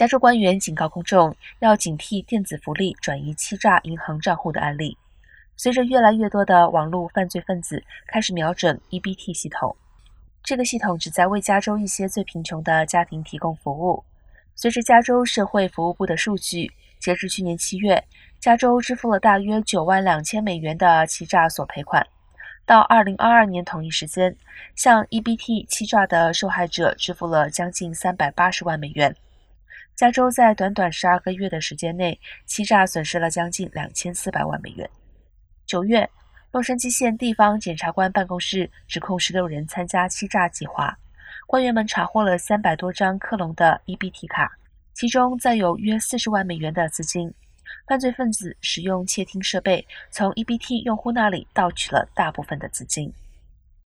加州官员警告公众要警惕电子福利转移欺诈银行账户的案例。随着越来越多的网络犯罪分子开始瞄准 EBT 系统，这个系统旨在为加州一些最贫穷的家庭提供服务。随着加州社会服务部的数据，截至去年七月，加州支付了大约九万两千美元的欺诈索赔款。到二零二二年同一时间，向 EBT 欺诈的受害者支付了将近三百八十万美元。加州在短短十二个月的时间内，欺诈损失了将近两千四百万美元。九月，洛杉矶县地方检察官办公室指控十六人参加欺诈计划。官员们查获了三百多张克隆的 EBT 卡，其中载有约四十万美元的资金。犯罪分子使用窃听设备从 EBT 用户那里盗取了大部分的资金。